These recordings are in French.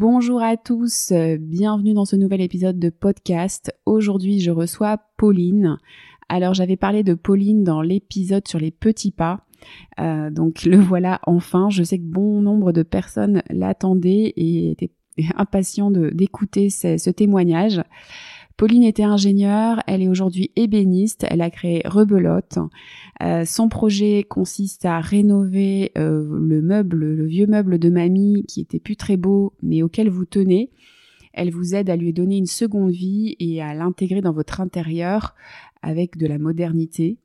Bonjour à tous, bienvenue dans ce nouvel épisode de podcast. Aujourd'hui, je reçois Pauline. Alors, j'avais parlé de Pauline dans l'épisode sur les petits pas. Euh, donc, le voilà enfin. Je sais que bon nombre de personnes l'attendaient et étaient impatients d'écouter ce témoignage. Pauline était ingénieure, elle est aujourd'hui ébéniste, elle a créé Rebelote. Euh, son projet consiste à rénover euh, le meuble, le vieux meuble de mamie qui était plus très beau mais auquel vous tenez. Elle vous aide à lui donner une seconde vie et à l'intégrer dans votre intérieur avec de la modernité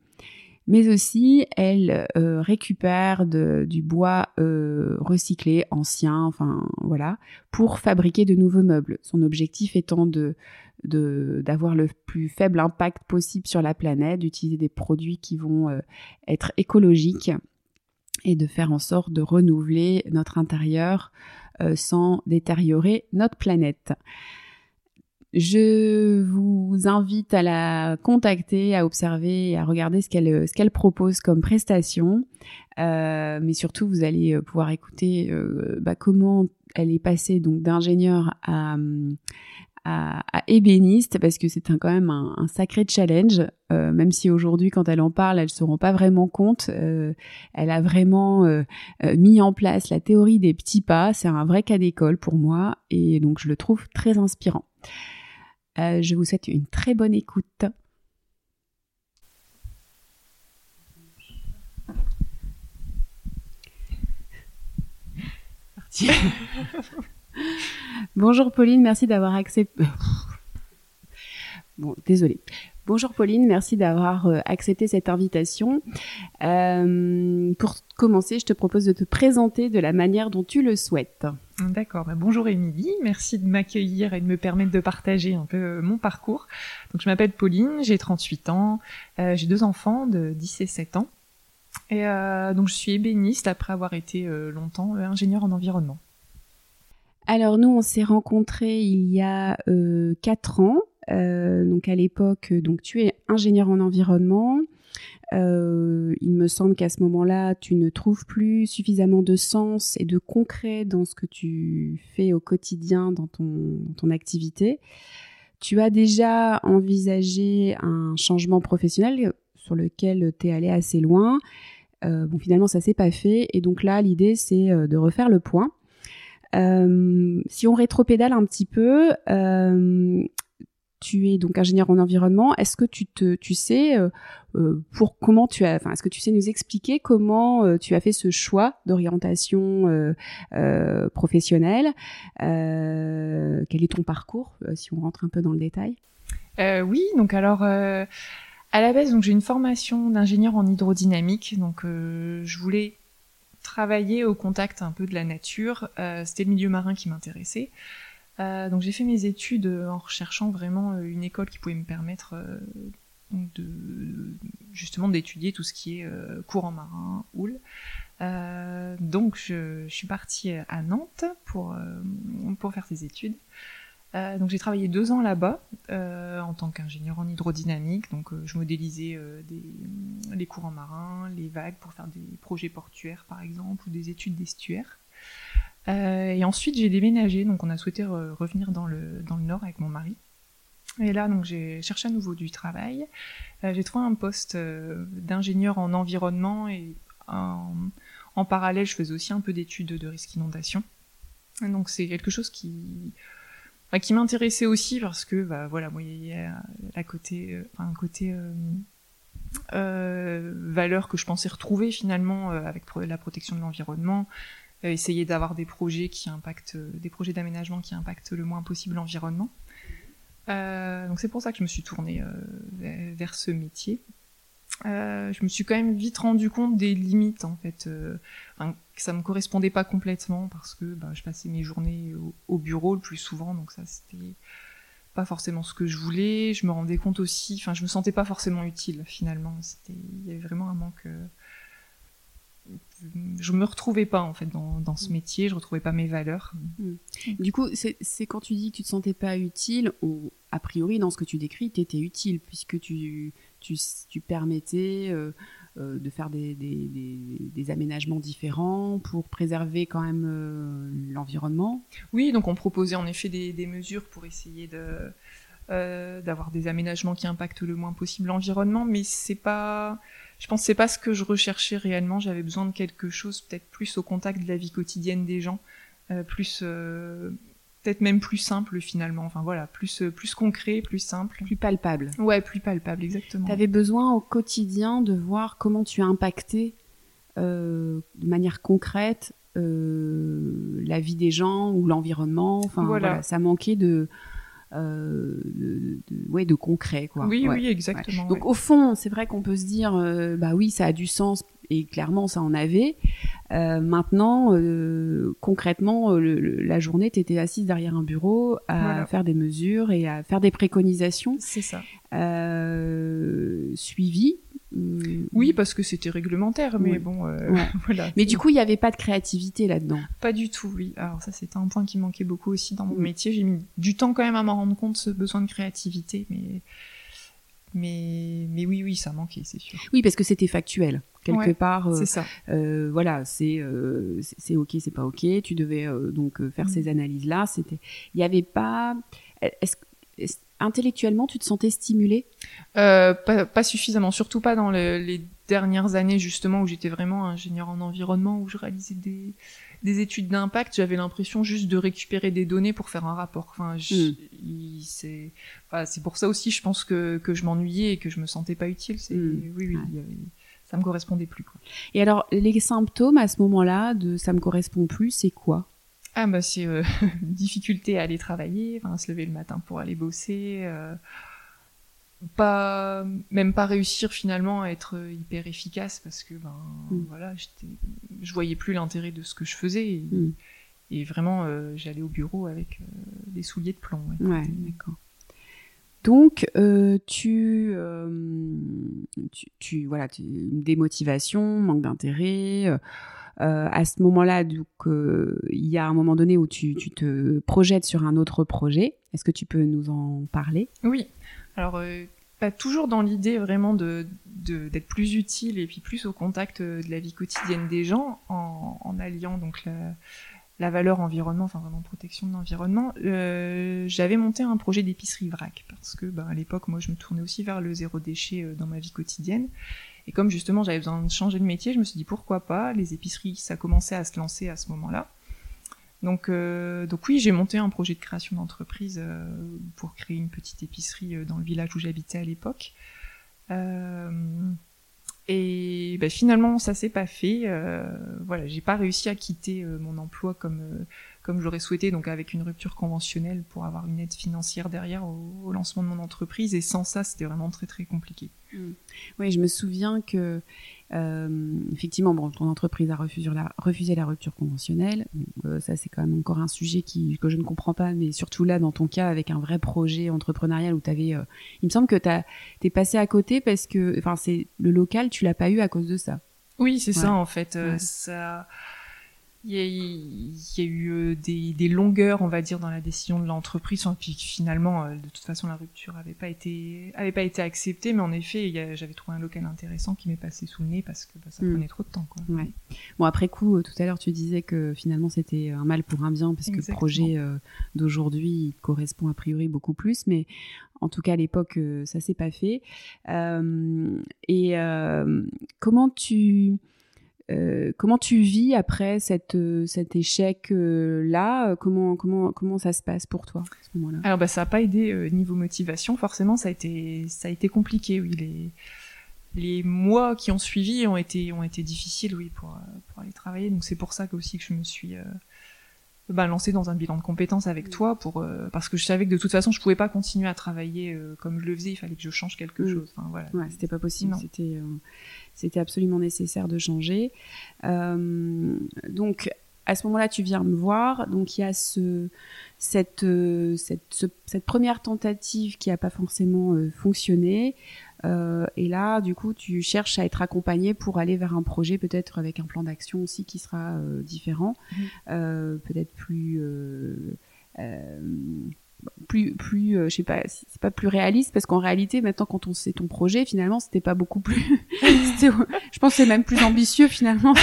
mais aussi elle euh, récupère du bois recyclé, ancien, enfin voilà, pour fabriquer de nouveaux meubles. Son objectif étant de d'avoir le plus faible impact possible sur la planète, d'utiliser des produits qui vont euh, être écologiques et de faire en sorte de renouveler notre intérieur euh, sans détériorer notre planète. Je vous invite à la contacter, à observer à regarder ce qu'elle ce qu'elle propose comme prestation. Euh, mais surtout, vous allez pouvoir écouter bah, comment elle est passée donc d'ingénieur à, à, ébéniste parce que c'est quand même un, sacré challenge. Euh, même si aujourd'hui, quand elle en parle, elle se rend pas vraiment compte. Euh, elle a vraiment euh, mis en place la théorie des petits pas. C'est un vrai cas d'école pour moi et donc je le trouve très inspirant. Je vous souhaite une très bonne écoute. Bonjour Pauline, merci d'avoir accepté. Bon, désolé. Bonjour Pauline, merci d'avoir euh, accepté cette invitation. Euh, pour commencer, je te propose de te présenter de la manière dont tu le souhaites. D'accord. Bah, bonjour Émilie, merci de m'accueillir et de me permettre de partager un peu euh, mon parcours. Donc je m'appelle Pauline, j'ai 38 ans, j'ai deux enfants de 10 et 7 ans. Et donc je suis ébéniste après avoir été longtemps ingénieur en environnement. Alors nous, on s'est rencontrés il y a euh, quatre ans. Euh, donc à l'époque, donc tu es ingénieur en environnement. Euh, il me semble qu'à ce moment-là, tu ne trouves plus suffisamment de sens et de concret dans ce que tu fais au quotidien dans ton, activité. Tu as déjà envisagé un changement professionnel sur lequel tu es allé assez loin. bon, finalement, ça s'est pas fait. Et donc là, l'idée, c'est de refaire le point. Euh, si on rétropédale un petit peu, euh, tu es donc ingénieur en environnement. Est-ce que tu te, tu sais euh, pour comment tu as, est-ce que tu sais nous expliquer comment tu as fait ce choix d'orientation professionnelle Quel est ton parcours, si on rentre un peu dans le détail? Oui, donc alors. À la base, donc j'ai une formation d'ingénieur en hydrodynamique, donc je voulais travailler au contact un peu de la nature. Euh, c'était le milieu marin qui m'intéressait. Euh, donc j'ai fait mes études en recherchant vraiment euh, une école qui pouvait me permettre justement d'étudier tout ce qui est courant marin, houle. donc je, suis partie à Nantes pour pour faire ces études. Euh, donc j'ai travaillé deux ans là-bas euh, en tant qu'ingénieur en hydrodynamique. Donc euh, je modélisais les courants marins, les vagues pour faire des projets portuaires par exemple ou des études d'estuaires. Et ensuite j'ai déménagé, donc on a souhaité revenir dans le, dans le nord avec mon mari. Et là donc j'ai cherché à nouveau du travail. j'ai trouvé un poste d'ingénieur en environnement et en, en parallèle je faisais aussi un peu d'études de risque inondation. Donc c'est quelque chose qui qui m'intéressait aussi parce que bah voilà moi il y a la côté euh, un côté euh, euh, valeur que je pensais retrouver finalement euh, avec la protection de l'environnement essayer d'avoir des projets qui impactent des projets d'aménagement qui impactent le moins possible l'environnement donc c'est pour ça que je me suis tournée vers ce métier euh, je me suis quand même vite rendu compte des limites en fait, euh, que ça me correspondait pas complètement parce que bah, je passais mes journées au, bureau le plus souvent, donc ça c'était pas forcément ce que je voulais. Je me rendais compte aussi, enfin je me sentais pas forcément utile finalement. C'était, il y avait vraiment un manque. Euh, je me retrouvais pas en fait dans, dans, ce métier, je retrouvais pas mes valeurs. Mm. Du coup, c'est quand tu dis que tu te sentais pas utile, ou a priori dans ce que tu décris, tu étais utile puisque tu tu, tu permettais euh, de faire des, des, aménagements différents pour préserver quand même l'environnement. Oui, donc on proposait en effet des, mesures pour essayer de d'avoir des aménagements qui impactent le moins possible l'environnement, mais c'est pas je pense que c'est pas ce que je recherchais réellement. J'avais besoin de quelque chose peut-être plus au contact de la vie quotidienne des gens, euh, plus euh, peut-être même plus simple finalement. Enfin voilà, plus euh, plus concret, plus simple, plus palpable. Ouais, plus palpable, exactement. Tu avais besoin au quotidien de voir comment tu as impacté de manière concrète la vie des gens ou l'environnement. Enfin voilà ça manquait de euh, de, ouais, de concret. Quoi. Oui, oui, exactement. Donc au fond, c'est vrai qu'on peut se dire, euh, bah oui, ça a du sens et clairement ça en avait. Euh, maintenant, concrètement, la journée, tu étais assise derrière un bureau à faire des mesures et à faire des préconisations. C'est ça. suivies. Oui, parce que c'était réglementaire, mais bon, euh, voilà. Mais du coup, il n'y avait pas de créativité là-dedans. Pas du tout, oui. Alors ça, c'était un point qui manquait beaucoup aussi dans mon métier. J'ai mis du temps quand même à m'en rendre compte ce besoin de créativité, mais mais mais oui, oui, ça manquait, c'est sûr. Oui, parce que c'était factuel quelque part. Euh, c'est ça. Euh, voilà, c'est c'est ok, c'est pas ok. Tu devais donc faire mm. ces analyses là. C'était, il n'y avait pas. Est-ce intellectuellement, tu te sentais stimulé euh, pas, suffisamment, surtout pas dans les dernières années justement où j'étais vraiment ingénieur en environnement, où je réalisais des, études d'impact. J'avais l'impression juste de récupérer des données pour faire un rapport. Enfin, hmm. c'est pour ça aussi, je pense que, je m'ennuyais et que je me sentais pas utile. C'est hmm. oui, oui. ça me correspondait plus. Et alors, les symptômes à ce moment-là de ça me correspond plus, c'est quoi? Ah bah c'est euh, difficulté à aller travailler, enfin se lever le matin pour aller bosser, euh, pas même pas réussir finalement à être hyper efficace parce que ben mm. voilà je voyais plus l'intérêt de ce que je faisais et, mm. vraiment euh, j'allais au bureau avec des souliers de plomb. Ouais, d'accord. Donc, tu, tu, tu, voilà, tu, démotivation, manque d'intérêt, euh, à ce moment-là, donc il y a un moment donné où tu, te projettes sur un autre projet. Est-ce que tu peux nous en parler? Oui. Alors, euh, pas toujours dans l'idée vraiment de, d'être plus utile et puis plus au contact euh, de la vie quotidienne des gens en, alliant donc la, valeur environnement, enfin vraiment protection de l'environnement, j'avais monté un projet d'épicerie vrac parce que ben, à l'époque, moi, je me tournais aussi vers le zéro déchet dans ma vie quotidienne et comme justement j'avais besoin de changer de métier, je me suis dit pourquoi pas? Les épiceries, ça commençait à se lancer à ce moment-là. Donc, euh, donc oui, j'ai monté un projet de création d'entreprise euh, pour créer une petite épicerie euh, dans le village où j'habitais à l'époque. et ben, finalement, ça s'est pas fait. voilà, j'ai pas réussi à quitter mon emploi comme comme je l'aurais souhaité, donc avec une rupture conventionnelle pour avoir une aide financière derrière au, lancement de mon entreprise. Et sans ça, c'était vraiment très très compliqué. Mmh. Oui, je me souviens que euh, effectivement, bon, ton entreprise a refusé la, refusé la rupture conventionnelle. Euh, ça, c'est quand même encore un sujet qui, que je ne comprends pas, mais surtout là, dans ton cas, avec un vrai projet entrepreneurial où tu avais. Euh, il me semble que tu es passé à côté parce que, enfin, c'est le local, tu l'as pas eu à cause de ça. Oui, c'est ça en fait. Ça il y, a, il y a eu euh, des, des, longueurs, on va dire, dans la décision de l'entreprise, hein, puis finalement, euh, de toute façon, la rupture avait pas été, avait pas été acceptée, mais en effet, j'avais trouvé un local intéressant qui m'est passé sous le nez parce que bah, ça hmm. prenait trop de temps. Quoi. Ouais. Bon, après coup, euh, tout à l'heure, tu disais que finalement, c'était un mal pour un bien, parce que le projet d'aujourd'hui correspond a priori beaucoup plus, mais en tout cas, à l'époque, ça s'est pas fait. Euh, et comment tu euh, comment tu vis après cette, euh, cet échec-là euh, comment, comment, comment ça se passe pour toi à ce moment-là? Alors, bah, ça n'a pas aidé niveau motivation. Forcément, ça a été, ça a été compliqué. Oui, les, les mois qui ont suivi ont été, ont été difficiles oui, pour, pour aller travailler. Donc, c'est pour ça que, aussi que je me suis bah, lancée dans un bilan de compétences avec toi, pour, parce que je savais que de toute façon, je pouvais pas continuer à travailler comme je le faisais. Il fallait que je change quelque chose. Enfin, voilà. Ouais, c'était pas possible. C'était c'était absolument nécessaire de changer. Euh, donc, à ce moment-là, tu viens me voir. Donc, il y a ce, cette, euh, cette, cette première tentative qui n'a pas forcément euh, et là, du coup, tu cherches à être accompagné pour aller vers un projet, peut-être avec un plan d'action aussi qui sera différent, mmh. peut-être plus plus plus je sais pas c'est pas plus réaliste parce qu'en réalité maintenant quand on sait ton projet finalement c'était pas beaucoup plus je pense que c'est même plus ambitieux finalement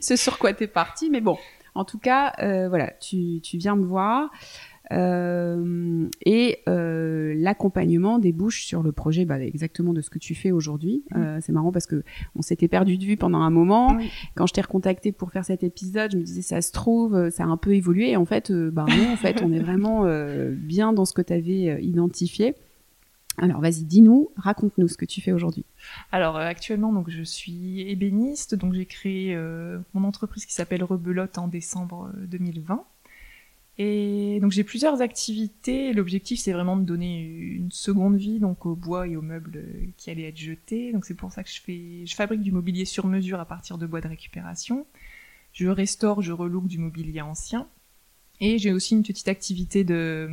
ce sur quoi t'es parti. Mais bon en tout cas voilà tu tu viens me voir euh, et euh, l'accompagnement débouche sur le projet bah, exactement de ce que tu fais aujourd'hui. Mm. Euh, c'est marrant parce que on s'était perdu de vue pendant un moment. Quand je t'ai recontacté pour faire cet épisode, je me disais ça se trouve, ça a un peu évolué. Et en fait, bah non, en fait, on est vraiment bien dans ce que tu avais identifié. Alors vas-y, dis-nous, raconte-nous ce que tu fais aujourd'hui. Alors actuellement, donc je suis ébéniste, donc j'ai créé mon entreprise qui s'appelle Rebelote en décembre 2020. Et donc j'ai plusieurs activités. L'objectif c'est vraiment de donner une seconde vie donc au bois et aux meubles qui allaient être jetés. Donc c'est pour ça que je fais, je fabrique du mobilier sur mesure à partir de bois de récupération. Je restaure, je relook du mobilier ancien. Et j'ai aussi une petite activité de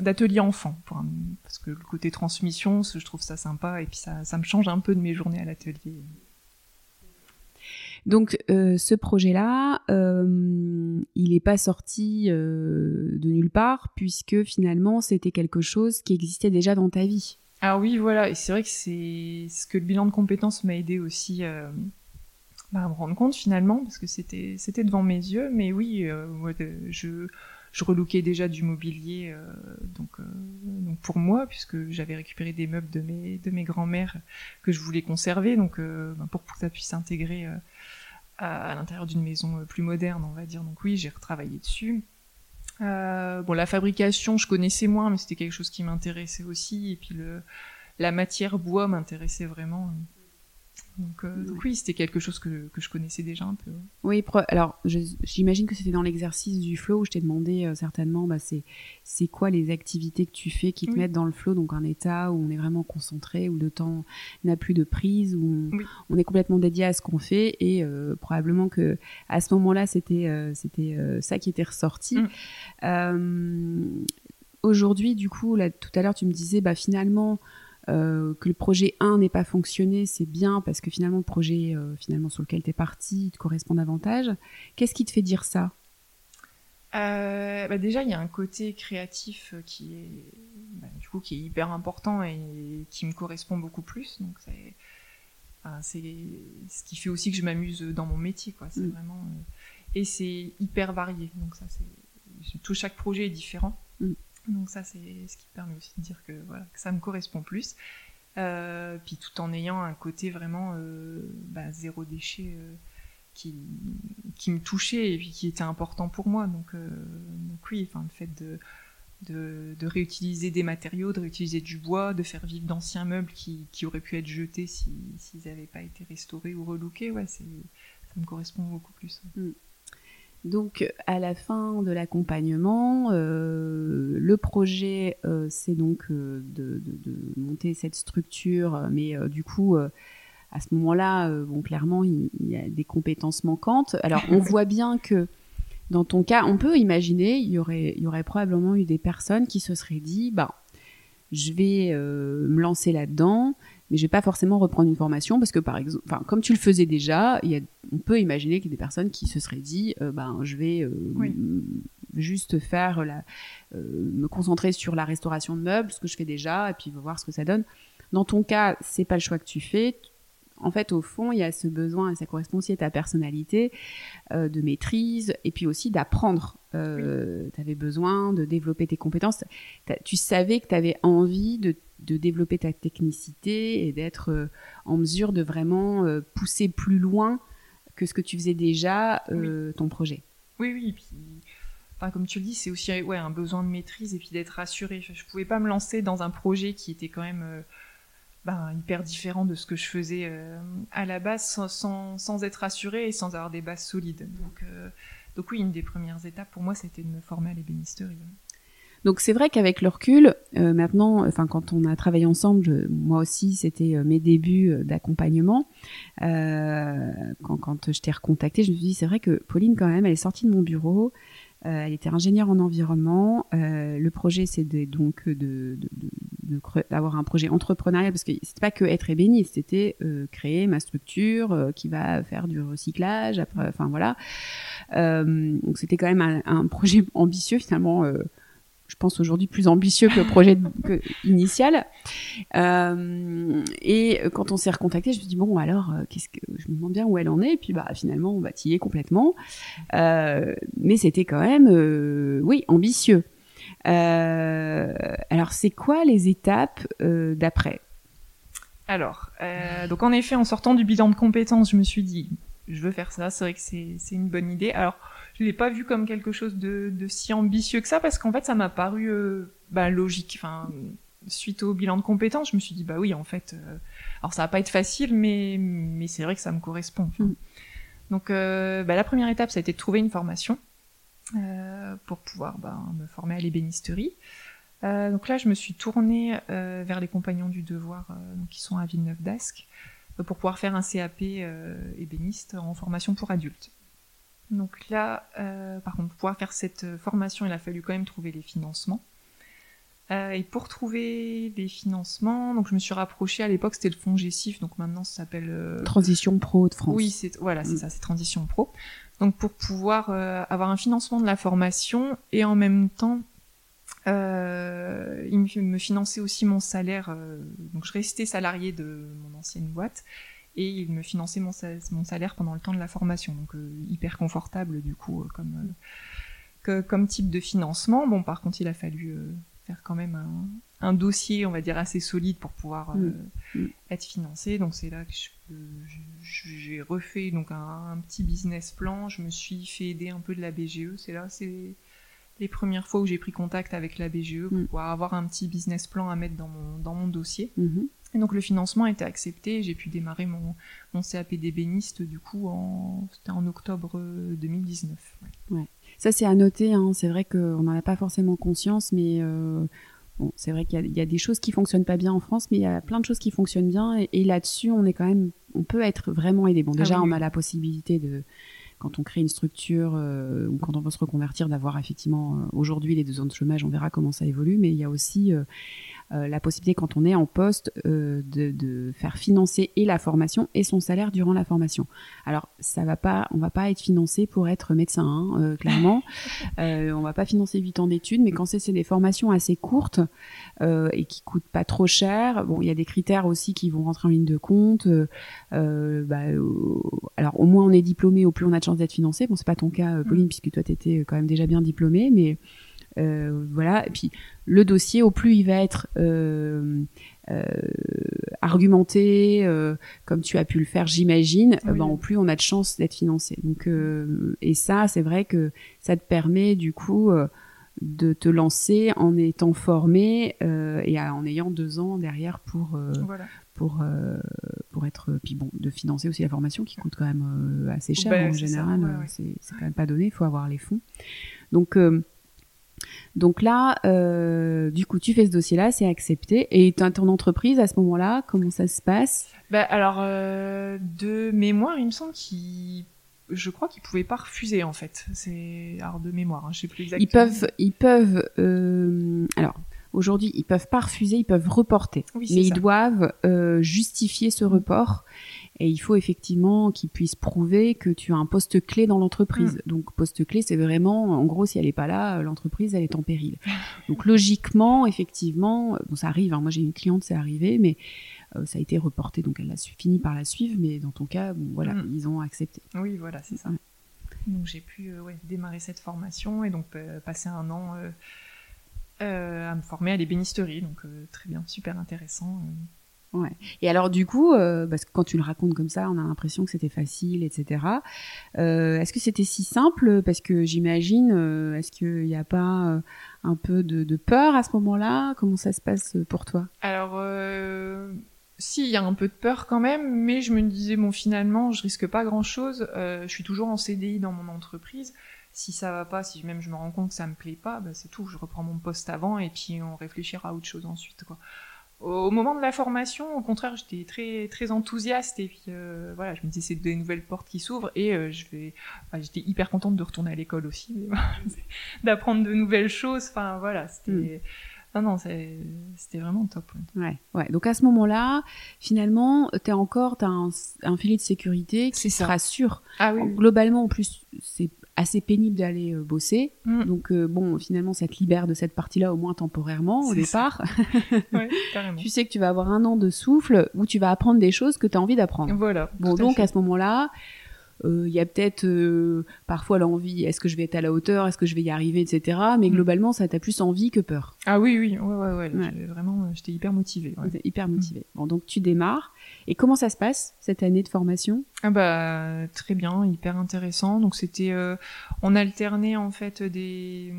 d'atelier enfant parce que le côté transmission, je trouve ça sympa et puis ça me change un peu de mes journées à l'atelier. Donc euh, ce projet-là, euh, il n'est pas sorti euh, de nulle part puisque finalement c'était quelque chose qui existait déjà dans ta vie. Ah oui, voilà, et c'est vrai que c'est ce que le bilan de compétences m'a aidé aussi bah, à me rendre compte finalement parce que c'était c'était devant mes yeux, mais oui, je je relookais déjà du mobilier donc, donc pour moi puisque j'avais récupéré des meubles de mes de mes grands-mères que je voulais conserver donc bah, pour, pour que ça puisse s'intégrer à, l'intérieur d'une maison euh, plus moderne, on va dire. Donc oui, j'ai retravaillé dessus. Euh, bon, la fabrication, je connaissais moins, mais c'était quelque chose qui m'intéressait aussi. Et puis le, la matière bois m'intéressait vraiment. Euh, donc, oui, c'était quelque chose que, que, je connaissais déjà un peu. Oui, alors j'imagine que c'était dans l'exercice du flow où je t'ai demandé euh, certainement, bah, c'est quoi les activités que tu fais qui te mettent dans le flow, donc un état où on est vraiment concentré, où le temps n'a plus de prise, où on, est complètement dédié à ce qu'on fait et euh, probablement que à ce moment-là c'était c'était ça qui était ressorti. Mm. Aujourd'hui, du coup, là tout à l'heure tu me disais, bah finalement euh, que le projet 1 n'ait pas fonctionné, c'est bien parce que finalement le projet euh, finalement sur lequel tu es parti te correspond davantage. Qu'est-ce qui te fait dire ça? Euh, bah déjà, il y a un côté créatif qui est, bah, du coup, qui est hyper important et qui me correspond beaucoup plus. Donc, c'est, ce qui fait aussi que je m'amuse dans mon métier, quoi. C'est mm. vraiment, et c'est hyper varié. Donc ça, c'est, tout chaque projet est différent. Mm. Donc ça, c'est ce qui permet aussi de dire que, voilà, que ça me correspond plus. Euh, puis tout en ayant un côté vraiment euh, bah, zéro déchet euh, qui, qui me touchait et puis qui était important pour moi. Donc, donc oui, enfin, le fait de, de, réutiliser des matériaux, de réutiliser du bois, de faire vivre d'anciens meubles qui, qui, auraient pu être jetés s'ils n'avaient pas été restaurés ou relookés, ouais, ça me correspond beaucoup plus. Mm. Donc à la fin de l'accompagnement, euh, le projet euh, c'est donc euh, de, monter cette structure, mais du coup à ce moment-là, bon clairement il, y a des compétences manquantes. Alors on voit bien que dans ton cas, on peut imaginer il y aurait il y aurait probablement eu des personnes qui se seraient dit bah je vais me lancer là-dedans, mais je vais pas forcément reprendre une formation parce que par exemple, enfin comme tu le faisais déjà, il y a, on peut imaginer qu'il y a des personnes qui se seraient dit, euh, ben je vais euh, juste faire la, euh, me concentrer sur la restauration de meubles, ce que je fais déjà, et puis voir ce que ça donne. Dans ton cas, c'est pas le choix que tu fais en fait, au fond, il y a ce besoin, et ça correspond aussi à ta personnalité, euh, de maîtrise, et puis aussi d'apprendre. Euh, Tu avais besoin de développer tes compétences. Tu savais que tu avais envie de, de, développer ta technicité et d'être euh, en mesure de vraiment pousser plus loin que ce que tu faisais déjà ton projet. Oui, oui, et puis... Enfin, comme tu le dis, c'est aussi ouais, un besoin de maîtrise et puis d'être rassuré. Je, ne pouvais pas me lancer dans un projet qui était quand même ben, hyper différent de ce que je faisais euh, à la base sans, sans, être assuré et sans avoir des bases solides. Donc, euh, donc oui, une des premières étapes pour moi, c'était de me former à l'ébénisterie. Donc c'est vrai qu'avec le recul, euh, maintenant, enfin quand on a travaillé ensemble, moi aussi c'était mes débuts d'accompagnement. quand, quand je t'ai recontacté, je me suis dit c'est vrai que Pauline quand même, elle est sortie de mon bureau, euh, elle était ingénieure en environnement. Euh, le projet, c'est donc de, d'avoir un projet entrepreneurial parce que c'était pas que être ébéniste, c'était euh, créer ma structure qui va faire du recyclage. Enfin voilà. donc c'était quand même un, projet ambitieux finalement je pense aujourd'hui plus ambitieux que le projet initial. Euh, et quand on s'est recontacté, je me dit bon alors euh, qu'est-ce que je me demande bien où elle en est. Et puis bah finalement on va tiller complètement. Euh, mais c'était quand même oui ambitieux. Alors c'est quoi les étapes d'après? Alors donc en effet en sortant du bilan de compétences, je me suis dit je veux faire ça. C'est vrai que c'est une bonne idée. Alors je l'ai pas vu comme quelque chose de, de si ambitieux que ça parce qu'en fait ça m'a paru euh, bah, logique. Enfin, suite au bilan de compétences, je me suis dit bah oui en fait, euh, alors ça va pas être facile mais mais c'est vrai que ça me correspond. Mm. Donc euh, bah, la première étape ça a été de trouver une formation pour pouvoir bah, me former à l'ébénisterie. donc là je me suis tournée vers les compagnons du devoir qui sont à Villeneuve d'Ascq pour pouvoir faire un CAP ébéniste en formation pour adultes. Donc là, euh, par contre, pour pouvoir faire cette euh, formation, il a fallu quand même trouver les financements. Euh, et pour trouver les financements, donc je me suis rapprochée à l'époque, c'était le fonds Gessif, donc maintenant ça s'appelle Transition Pro de France. Oui, c'est voilà, c'est mm. ça, c'est Transition Pro. Donc pour pouvoir avoir un financement de la formation et en même temps, il me finançait aussi mon salaire. donc je restais salarié de mon ancienne boîte et il me finançait mon, salaire pendant le temps de la formation, donc euh, hyper confortable du coup euh, comme, euh, que, comme type de financement. Bon, par contre, il a fallu faire quand même un, un, dossier, on va dire, assez solide pour pouvoir mm. Mm. être financé. Donc c'est là que j'ai refait donc un, petit business plan. Je me suis fait aider un peu de la BGE. C'est là, c'est les premières fois où j'ai pris contact avec la BGE pour mm. pouvoir avoir un petit business plan à mettre dans mon, dans mon dossier. Mm-hmm. Et donc le financement a été accepté, j'ai pu démarrer mon, mon CAP d'ébéniste du coup en, c'était en octobre 2019. Ouais. Ça c'est à noter, hein. c'est vrai qu'on n'en a pas forcément conscience, mais euh, bon, c'est vrai qu'il y, y, a des choses qui fonctionnent pas bien en France, mais il y a plein de choses qui fonctionnent bien, et, et là-dessus on est quand même, on peut être vraiment aidé. Bon déjà ah on a la possibilité de quand on crée une structure euh, ou quand on veut se reconvertir, d'avoir effectivement euh, aujourd'hui les deux zones de chômage, on verra comment ça évolue, mais il y a aussi euh, la possibilité quand on est en poste euh, de, de, faire financer et la formation et son salaire durant la formation. Alors ça va pas, on va pas être financé pour être médecin, hein, euh, clairement. euh, on va pas financer 8 ans d'études, mais quand c'est des formations assez courtes et qui coûtent pas trop cher, bon, il y a des critères aussi qui vont rentrer en ligne de compte. Bah, alors au moins on est diplômé, au plus on a de chance d'être financé. Bon, c'est pas ton cas, Pauline, mm. puisque toi tu étais quand même déjà bien diplômée, mais euh, voilà. Et puis le dossier, au plus il va être euh, euh, argumenté, comme tu as pu le faire, j'imagine, ben, au plus on a de chances d'être financé. Donc et ça, c'est vrai que ça te permet du coup de te lancer en étant formé et en ayant deux ans derrière pour pour pour être puis bon de financer aussi la formation qui coûte quand même assez cher ben, en général c'est quand même pas donné il faut avoir les fonds. Donc donc là, euh, du coup, tu fais ce dossier-là, c'est accepté. Et tu as ton entreprise à ce moment-là, comment ça se passe? Bah, Alors, euh, de mémoire, il me semble qu'il je crois qu'ils pouvaient pas refuser en fait. C'est alors de mémoire, hein, je sais plus exactement. Ils peuvent, ils peuvent. Euh... Alors aujourd'hui, ils peuvent pas refuser, ils peuvent reporter, mais ils doivent justifier ce report. Et il faut effectivement qu'ils puissent prouver que tu as un poste clé dans l'entreprise. Mm. Donc poste clé, c'est vraiment, en gros, si elle n'est pas là, l'entreprise, elle est en péril. Donc logiquement, effectivement, bon, ça arrive. Hein, moi, j'ai une cliente, c'est arrivé, mais euh, ça a été reporté, donc elle a fini par la suivre. Mais dans ton cas, bon, voilà, mm. ils ont accepté. Oui, voilà, c'est ça. Donc j'ai pu euh, ouais, démarrer cette formation et donc euh, passer un an à me former à l'ébénisterie. Donc très bien, super intéressant. Ouais. Et alors du coup, euh, parce que quand tu le racontes comme ça, on a l'impression que c'était facile, etc. Euh, est-ce que c'était si simple? Parce que j'imagine, euh, est-ce qu'il n'y a pas un peu de, peur à ce moment-là? Comment ça se passe pour toi? Alors, si, il y a un peu de peur quand même, mais je me disais, bon, finalement, je risque pas grand-chose. je suis toujours en CDI dans mon entreprise. Si ça va pas, si même je me rends compte que ça me plaît pas, bah, c'est tout. Je reprends mon poste avant et puis on réfléchira à autre chose ensuite, quoi au moment de la formation, au contraire, j'étais très très enthousiaste et puis euh, voilà, je me disais c'est des nouvelles portes qui s'ouvrent et euh, je vais, enfin, j'étais hyper contente de retourner à l'école aussi, d'apprendre de nouvelles choses. Enfin voilà, c'était mm. non non, c'était vraiment top. Ouais, ouais. Donc à ce moment-là, finalement, t'es encore, t'as un, un filet de sécurité qui te rassure. Ah oui. Globalement, en plus, c'est assez pénible d'aller euh, bosser. Mm. Donc euh, bon, finalement, ça te libère de cette partie-là au moins temporairement au départ. Ouais, carrément. tu sais que tu vas avoir un an de souffle où tu vas apprendre des choses que tu as envie d'apprendre. Voilà. Bon, à donc à ce moment-là, euh, il y a peut-être euh, parfois l'envie, est-ce que je vais être à la hauteur, est-ce que je vais y arriver, etc. Mais Mm. globalement, ça t'a plus envie que peur. Ah oui, oui, ouais, ouais, ouais. Vraiment, j'étais hyper motivée. ouais. Hyper motivé. Bon, donc tu démarres. Et comment ça se passe cette année de formation? Ah bah très bien, hyper intéressant. Donc c'était, euh, on alternait en fait des,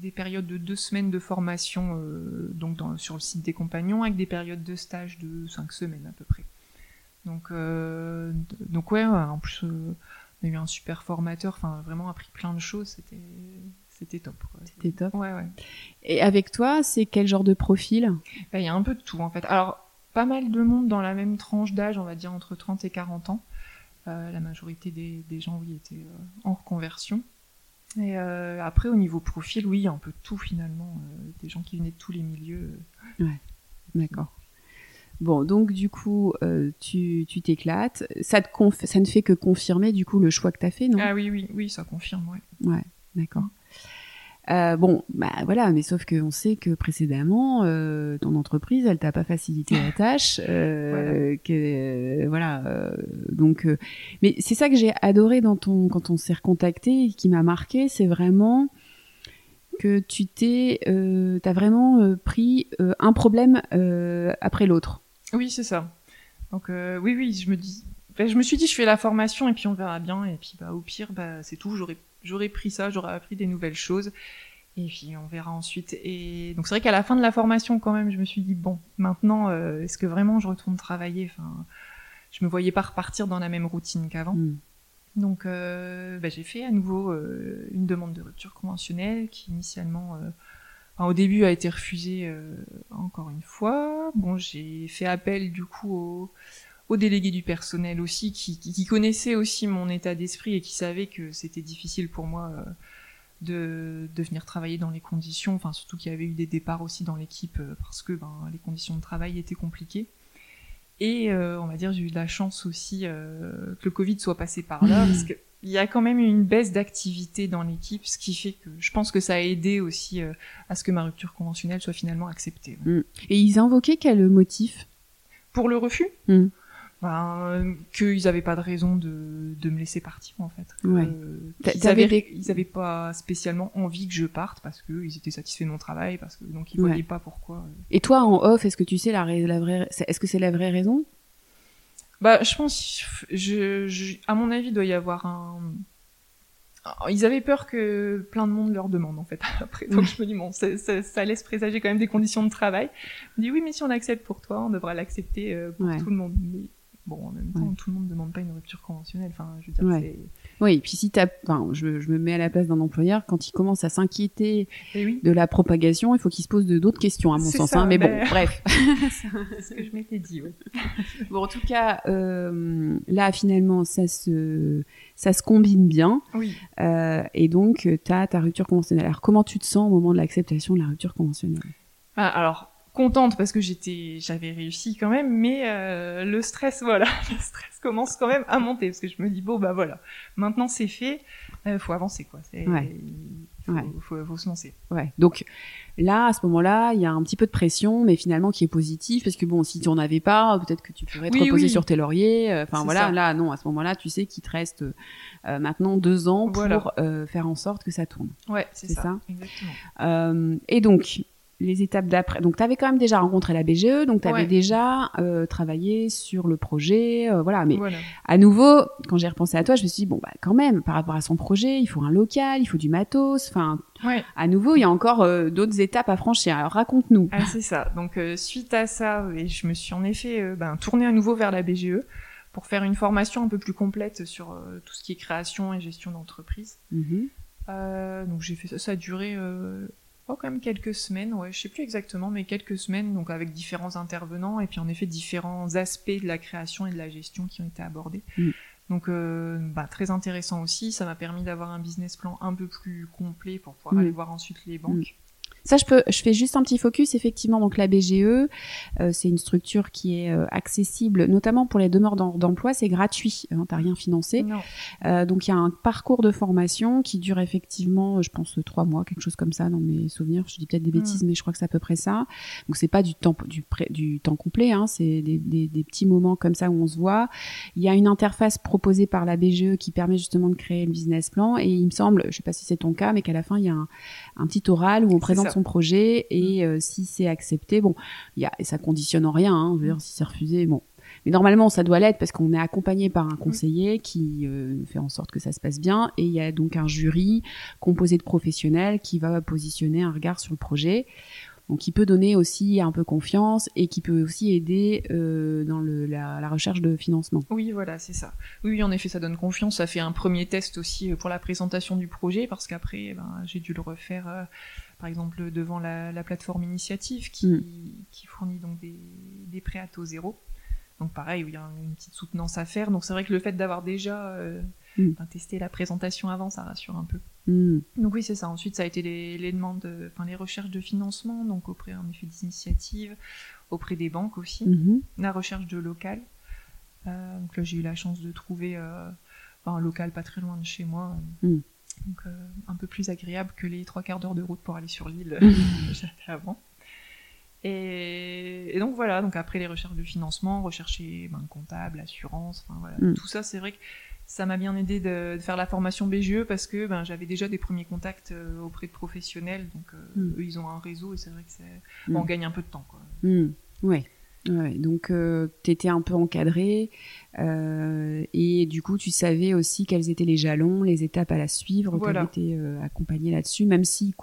des périodes de deux semaines de formation euh, donc dans, sur le site des compagnons avec des périodes de stage de cinq semaines à peu près. Donc euh, donc ouais, en plus euh, on a eu un super formateur, enfin vraiment appris plein de choses. C'était c'était top. C'était top. Ouais ouais. Et avec toi, c'est quel genre de profil? Bah, Il y a un peu de tout en fait. Alors, pas mal de monde dans la même tranche d'âge, on va dire entre 30 et 40 ans. Euh, la majorité des, des gens, oui, étaient euh, en reconversion. Et euh, après, au niveau profil, oui, un peu tout finalement. euh, des gens qui venaient de tous les milieux. D'accord. Bon, donc du coup, euh, tu tu t'éclates. Ça, te conf- ça ne fait que confirmer du coup le choix que tu as fait, non? Ah oui, oui, oui, ça confirme, ouais. Ouais, d'accord. Euh, bon, bah voilà, mais sauf qu'on sait que précédemment, euh, ton entreprise, elle t'a pas facilité la tâche, euh, que euh, voilà. donc, mais c'est ça que j'ai adoré dans ton quand on s'est recontacté, et qui m'a marqué, c'est vraiment que tu t'es, t'as vraiment pris un problème après l'autre. Oui, c'est ça. Donc oui, oui, je me dis, ben, je me suis dit, je fais la formation et puis on verra bien. Et puis bah au pire, bah c'est tout. J'aurais, j'aurais pris ça, j'aurais appris des nouvelles choses. Et puis on verra ensuite. Et donc c'est vrai qu'à la fin de la formation, quand même, je me suis dit bon, maintenant, euh, est-ce que vraiment je retourne travailler? Enfin, je me voyais pas repartir dans la même routine qu'avant. Mm. Donc euh, bah, j'ai fait à nouveau euh, une demande de rupture conventionnelle qui initialement, enfin, au début, a été refusée euh, encore une fois. Bon, j'ai fait appel du coup au, au délégué du personnel aussi, qui, qui, qui connaissait aussi mon état d'esprit et qui savait que c'était difficile pour moi euh, de, de venir travailler dans les conditions, enfin surtout qu'il y avait eu des départs aussi dans l'équipe euh, parce que ben, les conditions de travail étaient compliquées. Et euh, on va dire j'ai eu de la chance aussi euh, que le Covid soit passé par là Mmh. parce que il y a quand même eu une baisse d'activité dans l'équipe, ce qui fait que je pense que ça a aidé aussi euh, à ce que ma rupture conventionnelle soit finalement acceptée. ouais. Et ils invoquaient quel motif? Pour le refus, Mm. Ben, qu'ils n'avaient pas de raison de, de me laisser partir en fait. Ouais. euh, ils avaient pas spécialement envie que je parte parce qu'ils étaient satisfaits de mon travail, parce que donc ils Ouais. voyaient pas pourquoi. euh. Et toi, en off, est-ce que tu sais la, la vraie, est-ce que c'est la vraie raison? Bah, je pense, je, je- à mon avis, il doit y avoir un. Ils avaient peur que plein de monde leur demande en fait après. Donc je me dis bon, ça, ça- ça laisse présager quand même des conditions de travail. Je me dis oui, mais si on accepte pour toi, on devra l'accepter euh, pour Ouais. tout le monde. Mais bon, en même temps, Ouais. tout le monde ne demande pas une rupture conventionnelle. Enfin, je veux dire, Ouais. Oui, et puis si t'as, enfin, je, je me mets à la place d'un employeur, quand il commence à s'inquiéter oui, de la propagation, il faut qu'il se pose d'autres questions, à mon sens. ça, hein. Mais bon, bref. c'est ce que je m'étais dit. ouais. Bon, en tout cas, euh, là, finalement, ça se, ça se combine bien. Oui. Euh, et donc, tu as ta rupture conventionnelle. Alors, comment tu te sens au moment de l'acceptation de la rupture conventionnelle? Ah, alors contente parce que j'étais, j'avais réussi quand même, mais euh, le stress, voilà, le stress commence quand même à monter parce que je me dis bon bah voilà, maintenant c'est fait, euh, faut avancer quoi. C'est, Ouais. Faut, Ouais. faut, faut se lancer. Ouais. Donc, là, à ce moment-là, il y a un petit peu de pression, mais finalement qui est positive, parce que bon, si tu en avais pas, peut-être que tu pourrais te Oui, reposer oui. sur tes lauriers. Euh, Enfin, voilà, ça. là, non, à ce moment-là, tu sais qu'il te reste euh, maintenant deux ans pour Voilà. faire en sorte que ça tourne. Ouais, c'est ça. ça Exactement. Et donc, les étapes d'après. Donc, tu avais quand même déjà rencontré la BGE, donc tu avais Ouais. déjà euh, travaillé sur le projet. euh, voilà, mais Voilà. à nouveau, quand j'ai repensé à toi, je me suis dit, bon, bah, quand même, par rapport à son projet, il faut un local, il faut du matos. Enfin, Ouais. à nouveau, il y a encore euh, d'autres étapes à franchir. Alors, raconte-nous. Ah, c'est ça. Donc euh, suite à ça, et je me suis en effet euh, ben, tournée à nouveau vers la BGE pour faire une formation un peu plus complète sur tout ce qui est création et gestion d'entreprise. Mhm. Donc j'ai fait ça, ça a duré euh, oh, quand même quelques semaines, ouais, je sais plus exactement, mais quelques semaines, donc avec différents intervenants et puis en effet différents aspects de la création et de la gestion qui ont été abordés. Mm. Donc euh, bah, très intéressant aussi, ça m'a permis d'avoir un business plan un peu plus complet pour pouvoir Mm. aller voir ensuite les banques. Ça, je peux, je fais juste un petit focus. Effectivement, donc la BGE, euh, c'est une structure qui est euh, accessible, notamment pour les demeures d'emploi. C'est gratuit, hein, t'as rien financé. Euh, donc il y a un parcours de formation qui dure effectivement, je pense, trois mois, quelque chose comme ça dans mes souvenirs. Je dis peut-être des hmm. bêtises, mais je crois que c'est à peu près ça. Donc c'est pas du temps, du, du temps complet. Hein, c'est des, des, des, petits moments comme ça où on se voit. Il y a une interface proposée par la BGE qui permet justement de créer le business plan. Et il me semble, je sais pas si c'est ton cas, mais qu'à la fin il y a un, un petit oral où on présente son projet et mm. euh, si c'est accepté, bon, il y a, et ça conditionne en rien, hein, dire, si c'est refusé, bon. Mais normalement, ça doit l'être parce qu'on est accompagné par un mm. conseiller qui euh, fait en sorte que ça se passe bien. Et il y a donc un jury composé de professionnels qui va positionner un regard sur le projet. Donc qui peut donner aussi un peu confiance et qui peut aussi aider euh, dans le, la, la, recherche de financement. Oui, voilà, c'est ça. Oui, en effet, ça donne confiance. Ça fait un premier test aussi pour la présentation du projet parce qu'après, ben, j'ai dû le refaire par exemple devant la, la plateforme Initiative qui, mm. qui, fournit donc des, des prêts à taux zéro. Donc pareil, il y a une petite soutenance à faire. Donc c'est vrai que le fait d'avoir déjà euh, mm. ben, testé la présentation avant, ça rassure un peu. Mm. Donc oui, c'est ça. Ensuite, ça a été les, les demandes, enfin les recherches de financement, donc auprès en effet des initiatives, auprès des banques aussi, mm-hmm. la recherche de local. Euh, donc là, j'ai eu la chance de trouver euh, un local pas très loin de chez moi donc euh, un peu plus agréable que les trois quarts d'heure de route pour aller sur l'île que j'avais avant. Et, donc voilà, donc après les recherches de financement, rechercher ben, comptable, assurance, enfin voilà, mm. tout ça, c'est vrai que ça m'a bien aidé de, faire la formation BGE parce que ben, j'avais déjà des premiers contacts euh, auprès de professionnels, donc euh, mm. eux ils ont un réseau et c'est vrai que mm. on gagne un peu de temps quoi. Ouais. Ouais, donc euh, tu étais un peu encadré euh, et du coup tu savais aussi quels étaient les jalons, les étapes à la suivre, voilà. tu étais euh, accompagné là-dessus, même si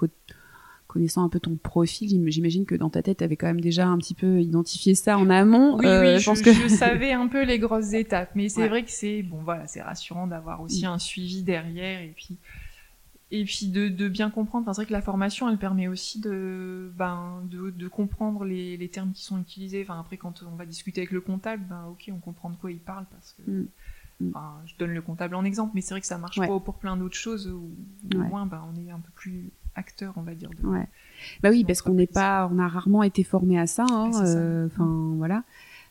connaissant un peu ton profil, j'imagine que dans ta tête tu avais quand même déjà un petit peu identifié ça en amont. Oui, oui, je, pense que... je savais un peu les grosses étapes, mais c'est vrai que c'est bon voilà, c'est rassurant d'avoir aussi un suivi derrière et puis et puis de, de bien comprendre. Enfin, c'est vrai que la formation, elle permet aussi de, ben, de, de comprendre les, les, termes qui sont utilisés. Enfin, après, quand on va discuter avec le comptable, ben, ok, on comprend de quoi il parle parce que. Mm. Mm. Enfin, je donne le comptable en exemple, mais c'est vrai que ça marche pas pour plein d'autres choses où, au moins, ben, on est un peu plus acteur, on va dire. De, ouais. Bah oui, parce qu'on n'est pas, on a rarement été formé à ça. Hein, euh, enfin, voilà.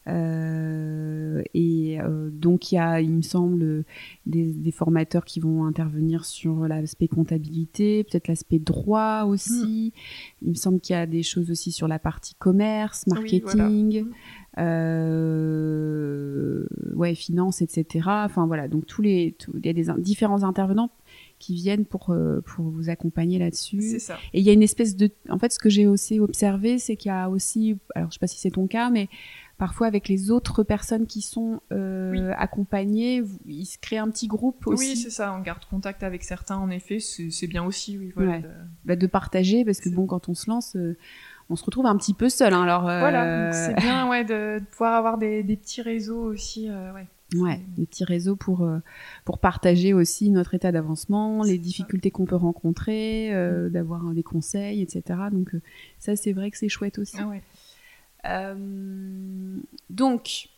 Euh, et euh, donc il y a, il me semble, des, des, formateurs qui vont intervenir sur l'aspect comptabilité, peut-être l'aspect droit aussi. Hmm. Il me semble qu'il y a des choses aussi sur la partie commerce, marketing. Hmm. Euh, ouais, finance, etc. Enfin voilà, donc tous les, il y a des différents intervenants qui viennent pour euh, pour vous accompagner là-dessus. C'est ça. Et il y a une espèce de, en fait, ce que j'ai aussi observé, c'est qu'il y a aussi, alors je sais pas si c'est ton cas, mais parfois avec les autres personnes qui sont euh, accompagnées, il se crée un petit groupe aussi. Oui, c'est ça, on garde contact avec certains, en effet, c'est bien aussi, oui, voilà, de... Bah, de... partager, parce que bon, quand on se lance, euh, on se retrouve un petit peu seul. Hein, alors, euh... Voilà, c'est bien ouais, de, de, pouvoir avoir des, des petits réseaux aussi, euh, ouais. Ouais, des petits réseaux pour euh, pour partager aussi notre état d'avancement, les difficultés qu'on peut rencontrer, mm. d'avoir des conseils, etc. Donc ça, c'est vrai que c'est chouette aussi. Ah ouais. Euh, donc,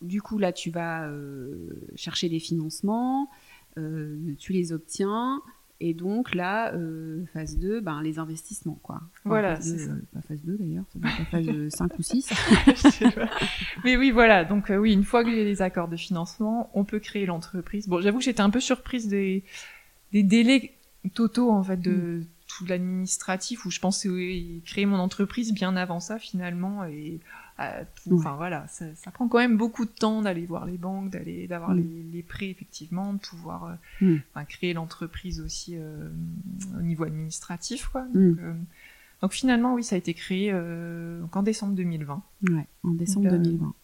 du coup, là, tu vas euh, chercher des financements, euh, tu les obtiens. Et donc là, phase 2, ben, les investissements, quoi. voilà, c'est ça. Pas phase 2 d'ailleurs, ça doit être phase 5 ou 6. Mais oui, voilà. Donc oui, une fois que j'ai les accords de financement, on peut créer l'entreprise. Bon, j'avoue que j'étais un peu surprise des, des délais totaux, en fait, de... Mm tout l'administratif où je pensais créer mon entreprise bien avant ça finalement et euh, enfin voilà ça, ça, prend quand même beaucoup de temps d'aller voir les banques d'aller d'avoir les, les, prêts effectivement de pouvoir euh, mm. créer l'entreprise aussi euh, au niveau administratif quoi. Mm. donc, donc, finalement oui ça a été créé en décembre 2020 ouais en décembre donc, 2020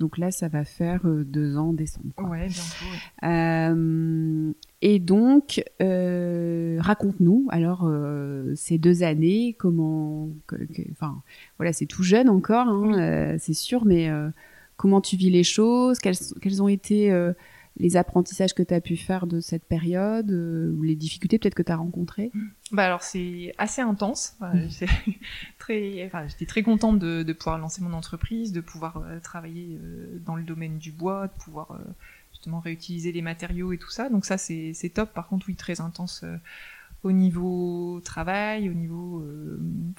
donc là, ça va faire euh, deux ans en décembre. Quoi. Ouais, bientôt. Ouais. Euh, et donc, euh, raconte-nous alors ces deux années, comment, enfin, voilà, c'est tout jeune encore, hein, oui. C'est sûr, mais comment tu vis les choses, quelles, quelles ont été les apprentissages que tu as pu faire de cette période, euh, ou les difficultés peut-être que tu as rencontrées? Bah alors c'est assez intense. Enfin, très, enfin, j'étais très contente de, de, pouvoir lancer mon entreprise, de pouvoir euh, travailler euh, dans le domaine du bois, de pouvoir euh, justement réutiliser les matériaux et tout ça. Donc ça c'est top. Par contre oui très intense au niveau travail, au niveau,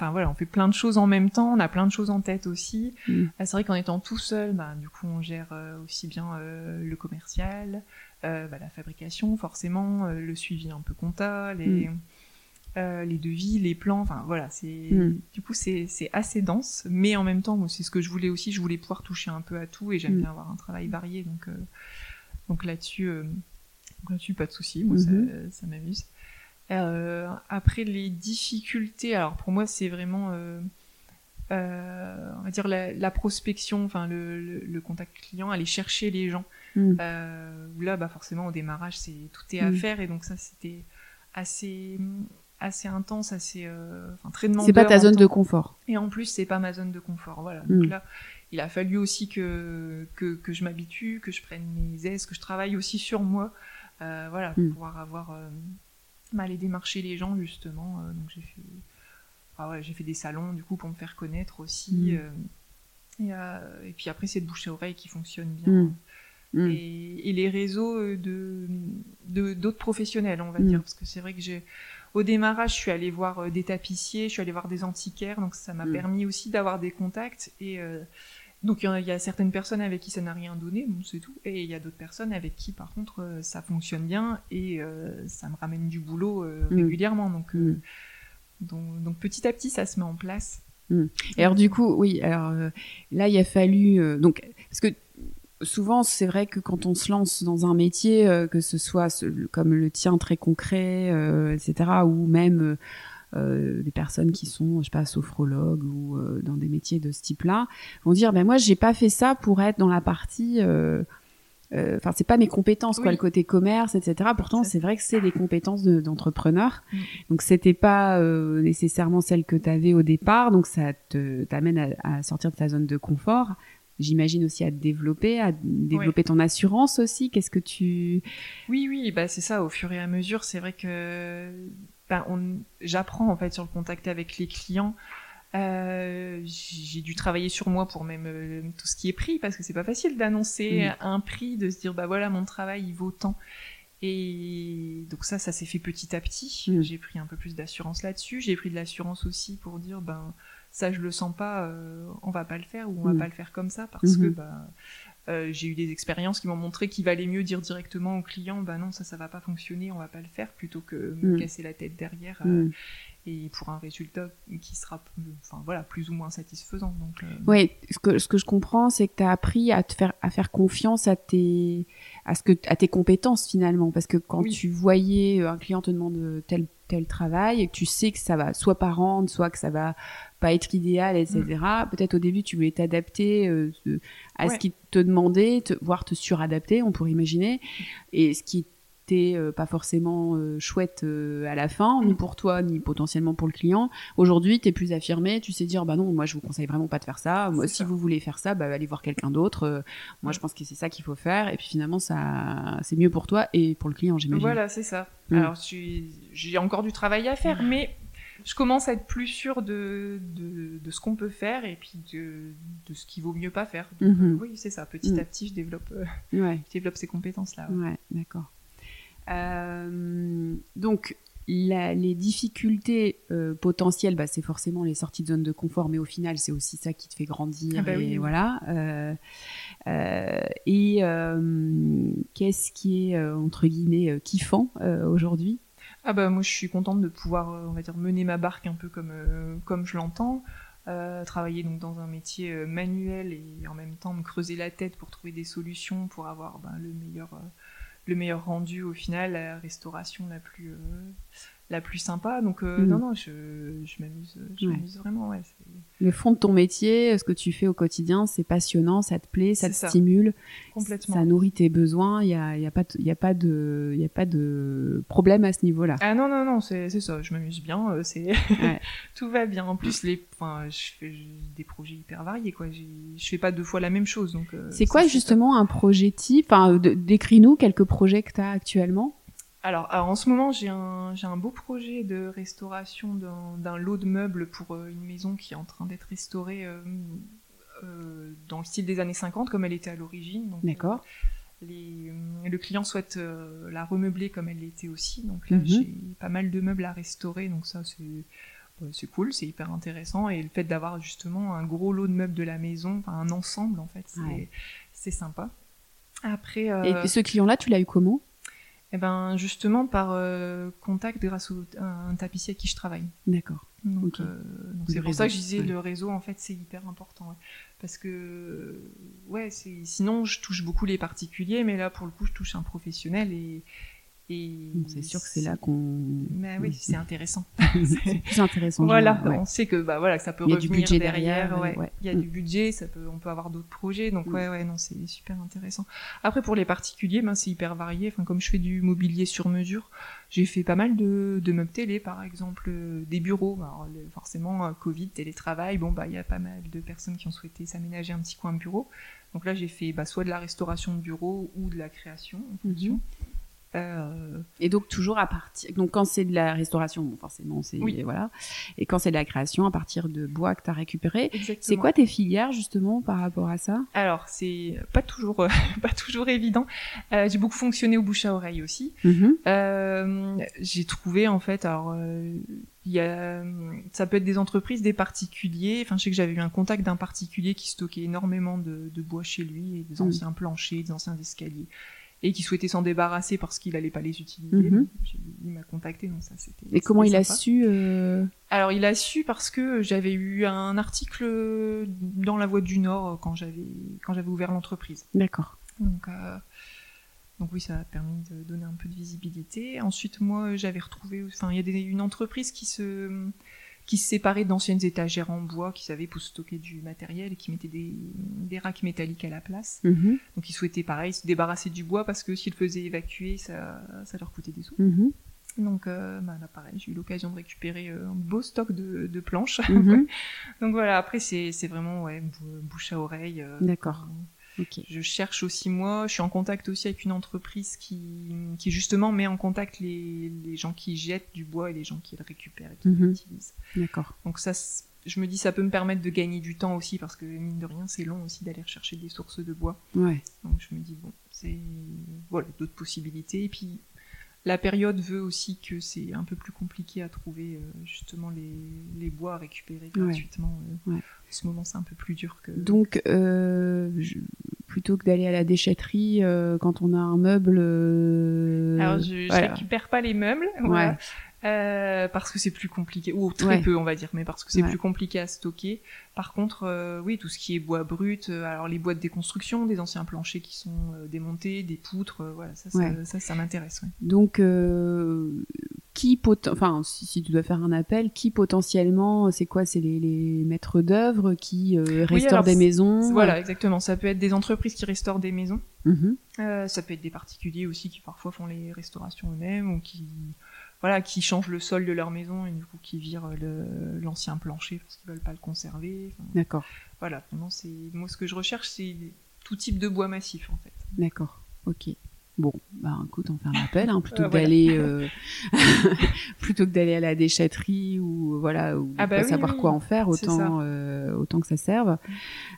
enfin voilà, on fait plein de choses en même temps, on a plein de choses en tête aussi. Mm. c'est vrai qu'en étant tout seul, bah, du coup, on gère aussi bien le commercial, bah, la fabrication, forcément, le suivi un peu comptable, les, mm. les devis, les plans, enfin voilà, c'est Mm. du coup c'est assez dense, mais en même temps, c'est ce que je voulais aussi, je voulais pouvoir toucher un peu à tout et j'aime bien avoir un travail varié, donc euh, donc là-dessus, euh, là-dessus pas de souci, moi Mhm. ça, ça m'amuse. Euh, après les difficultés, alors pour moi c'est vraiment, euh, euh, on va dire la, la prospection, enfin le, le, le contact client, aller chercher les gens. Mm. Là, bah forcément au démarrage, c'est tout est à Mm. faire et donc ça c'était assez assez intense, assez très demandeur. C'est pas ta zone temps. de confort. Et en plus, c'est pas ma zone de confort. Voilà. Mm. Donc là, il a fallu aussi que, que, que je m'habitue, que je prenne mes aises, que je travaille aussi sur moi. Voilà, pour pouvoir avoir. Bah, aller démarcher les gens, justement. Euh, donc j'ai fait. ah ouais, j'ai fait des salons, du coup, pour me faire connaître aussi. Mm. euh, et, euh, et puis après, c'est le bouche-à-oreille qui fonctionne bien. Mm. Mm. Et, et les réseaux de de- d'autres professionnels, on va dire, parce que c'est vrai que j'ai au démarrage, je suis allée voir des tapissiers, je suis allée voir des antiquaires, donc ça m'a permis aussi d'avoir des contacts. Et donc il y, a- il y a certaines personnes avec qui ça n'a rien donné, bon, c'est tout. Et il y a d'autres personnes avec qui, par contre, euh, ça fonctionne bien et euh, ça me ramène du boulot euh, Mm. régulièrement. Donc, Mm. donc, donc petit à petit, ça se met en place. Et alors du coup, oui, alors là il a fallu donc parce que souvent c'est vrai que quand on se lance dans un métier, euh, que ce soit ce- comme le tien très concret, euh, etc., ou même euh, des personnes qui sont, je sais pas, sophrologues ou euh, dans des métiers de ce type-là, vont dire ben moi j'ai pas fait ça pour être dans la partie euh, euh, Enfin, c'est pas mes compétences, quoi, Oui. le côté commerce, etc. Pourtant, C'est- vrai que c'est des compétences de- d'entrepreneur. Mm. Donc, c'était pas euh, nécessairement celle que tu avais au départ. Donc, ça te t'amène à, à sortir de ta zone de confort. J'imagine aussi à te développer, à développer ton assurance aussi. Qu'est-ce que tu Oui, oui, bah c'est ça. Au fur et à mesure, c'est vrai que ben, on, j'apprends en fait sur le contact avec les clients. Euh, j'ai dû travailler sur moi pour même euh, tout ce qui est prix parce que c'est pas facile d'annoncer un prix, de se dire bah voilà mon travail il vaut tant. Et donc ça, ça s'est fait petit à petit. J'ai pris un peu plus d'assurance là-dessus. J'ai pris de l'assurance aussi pour dire ben ça je le sens pas, euh, on va pas le faire ou on va pas le faire comme ça parce que Mhm. Euh, j'ai eu des expériences qui m'ont montré qu'il valait mieux dire directement au client bah non ça ça va pas fonctionner on va pas le faire plutôt que me Mm. casser la tête derrière euh, Mm. et pour un résultat qui sera enfin voilà plus ou moins satisfaisant donc euh, Oui, ce que, ce que je comprends, c'est que tu as appris à te faire à faire confiance à tes à ce que à tes compétences finalement parce que quand Oui. tu voyais un client te demande tel tel travail et que tu sais que ça va soit pas rendre, soit que ça va pas être idéal, etc. Peut-être au début tu voulais t'adapter euh, à ce qu'il te demandait, te, voire te suradapter, on pourrait imaginer, et ce qui euh, pas forcément euh, chouette euh, à la fin, ni pour toi, ni potentiellement pour le client. Aujourd'hui, tu es plus affirmé, tu sais dire, bah non, moi je vous conseille vraiment pas de faire ça. Moi, si ça. vous voulez faire ça, bah allez voir quelqu'un d'autre. Euh, moi, je pense que c'est ça qu'il faut faire. Et puis finalement, ça, c'est mieux pour toi et pour le client, j'imagine. voilà c'est ça Mm. alors j'ai encore du travail à faire mais je commence à être plus sûre de, de, de ce qu'on peut faire et puis de, de ce qu'il vaut mieux pas faire donc, Mhm. euh, oui c'est ça petit Mm. à petit je développe euh, Ouais. je développe ces compétences là Ouais, d'accord. Euh, donc, la- les difficultés euh, potentielles, bah, c'est forcément les sorties de zone de confort, mais au final, c'est aussi ça qui te fait grandir. Ah bah et oui, voilà. Euh, euh, et qu'est-ce qui est, entre guillemets, kiffant aujourd'hui? Ah bah moi je suis contente de pouvoir on va dire mener ma barque un peu comme comme je l'entends, travailler donc dans un métier manuel et en même temps me creuser la tête pour trouver des solutions pour avoir ben, le meilleur le meilleur rendu au final, la restauration la plus euh, la plus sympa. Donc euh, Mm. non non je, je m'amuse je Ouais. m'amuse vraiment ouais. Le fond de ton métier, ce que tu fais au quotidien, c'est passionnant, ça te plaît, ça te ça. stimule, Complètement. ça nourrit tes besoins. Il y a, il y a pas, de- il y a pas de, il y a pas de problème à ce niveau-là. Ah non non non c'est ça je m'amuse bien euh, c'est Ouais. tout va bien en plus les enfin je fais des projets hyper variés quoi je fais pas deux fois la même chose donc euh, C'est quoi justement un projet type enfin, Décris-nous quelques projets que tu as actuellement. Alors, alors, en ce moment, j'ai un, j'ai un beau projet de restauration d'un, d'un lot de meubles pour euh, une maison qui est en train d'être restaurée euh, euh, dans le style des années 50, comme elle était à l'origine. D'accord. le client souhaite la remeubler comme elle l'était aussi. Donc là, Mhm. j'ai pas mal de meubles à restaurer, donc ça c'est cool, c'est hyper intéressant. Et le fait d'avoir justement un gros lot de meubles de la maison, enfin un ensemble en fait, c'est Ouais. sympa. Après, euh, Et ce client-là, tu l'as eu comment? Eh ben justement par euh, contact grâce au, à un tapissier avec qui je travaille. D'accord. Donc euh, c'est pour réseau, ça que je disais ouais. le réseau en fait c'est hyper important ouais. parce que ouais c'est sinon je touche beaucoup les particuliers mais là pour le coup je touche un professionnel et et c'est sûr que c'est là qu'on. mais oui c'est intéressant c'est plus intéressant. voilà ouais. on sait que bah voilà que ça peut Il y a du budget derrière, derrière, ouais. ouais. il y a Mm. du budget ça peut on peut avoir d'autres projets donc Mm. ouais ouais non c'est super intéressant après pour les particuliers ben c'est hyper varié enfin comme je fais du mobilier sur mesure j'ai fait pas mal de, de meubles télé par exemple euh, des bureaux alors le- forcément euh, covid télétravail bon bah il y a pas mal de personnes qui ont souhaité s'aménager un petit coin bureau donc là j'ai fait bah, soit de la restauration de bureau ou de la création en Mhm. fonction Euh, Et donc toujours à partir. Donc quand c'est de la restauration, bon, forcément c'est Oui. voilà. Et quand c'est de la création à partir de bois que tu as récupéré. C'est quoi tes filières justement par rapport à ça? Alors, c'est pas toujours, euh, pas toujours évident. Euh, j'ai beaucoup fonctionné au bouche à oreille aussi. Mhm. Euh, j'ai trouvé en fait, alors euh, il y a, ça peut être des entreprises, des particuliers. Enfin, je sais que j'avais eu un contact d'un particulier qui stockait énormément de, de bois chez lui et des Mm. anciens planchers, des anciens escaliers, et qui souhaitait s'en débarrasser parce qu'il allait pas les utiliser. Mhm. Il m'a contacté, donc ça c'était. Et comment il a su euh, Alors il a su parce que j'avais eu un article dans La Voix du Nord quand j'avais quand j'avais ouvert l'entreprise. D'accord. Donc, euh, donc oui, ça a permis de donner un peu de visibilité. Ensuite, moi, j'avais retrouvé, enfin, il y a des- une entreprise qui se qui se séparait d'anciennes étagères en bois, qui savaient pour stocker du matériel et qui mettaient des, des racks métalliques à la place. Mhm. Donc ils souhaitaient pareil se débarrasser du bois parce que s'ils le faisaient évacuer, ça, ça leur coûtait des sous. Mhm. Donc euh, bah, là pareil, j'ai eu l'occasion de récupérer euh, un beau stock de, de planches. Mhm. Donc voilà, après c'est vraiment ouais, bou- bouche à oreille. euh, D'accord. Je cherche aussi moi, je suis en contact aussi avec une entreprise qui, qui justement met en contact les, les gens qui jettent du bois et les gens qui le récupèrent et qui Mhm. l'utilisent. D'accord. Donc ça, je me dis ça peut me permettre de gagner du temps aussi parce que mine de rien c'est long aussi d'aller rechercher des sources de bois. Ouais. Donc je me dis bon, c'est voilà d'autres possibilités et puis la période veut aussi que c'est un peu plus compliqué à trouver euh, justement les, les bois à récupérer Ouais. gratuitement. euh. Ouais. En ce moment c'est un peu plus dur que. Donc euh, je- plutôt que d'aller à la déchetterie euh, quand on a un meuble. euh, Alors je, je voilà. récupère pas les meubles, voilà. Euh, parce que c'est plus compliqué, ou très Ouais. peu on va dire, mais parce que c'est Ouais. plus compliqué à stocker. Par contre, euh, oui, tout ce qui est bois brut, euh, alors les bois de déconstruction, des anciens planchers qui sont démontés, des poutres, voilà, ça, ça, Ouais. ça, ça m'intéresse. Donc, qui pot enfin, si, si tu dois faire un appel, qui potentiellement, c'est quoi C'est les, les maîtres d'œuvre qui restaurent alors, des maisons. Voilà, exactement. Ça peut être des entreprises qui restaurent des maisons, euh, ça peut être des particuliers aussi qui parfois font les restaurations eux-mêmes ou qui voilà, qui changent le sol de leur maison et du coup qui virent le- l'ancien plancher parce qu'ils veulent pas le conserver. Enfin, D'accord, Voilà, vraiment, c'est moi ce que je recherche, c'est tout type de bois massif en fait. d'accord, ok. Bon, bah écoute, on fait un appel, hein, plutôt Euh, que voilà. d'aller, euh, plutôt que d'aller à la déchetterie ou voilà, ou Ah bah pas oui, savoir oui, quoi en faire, autant, euh, autant que ça serve.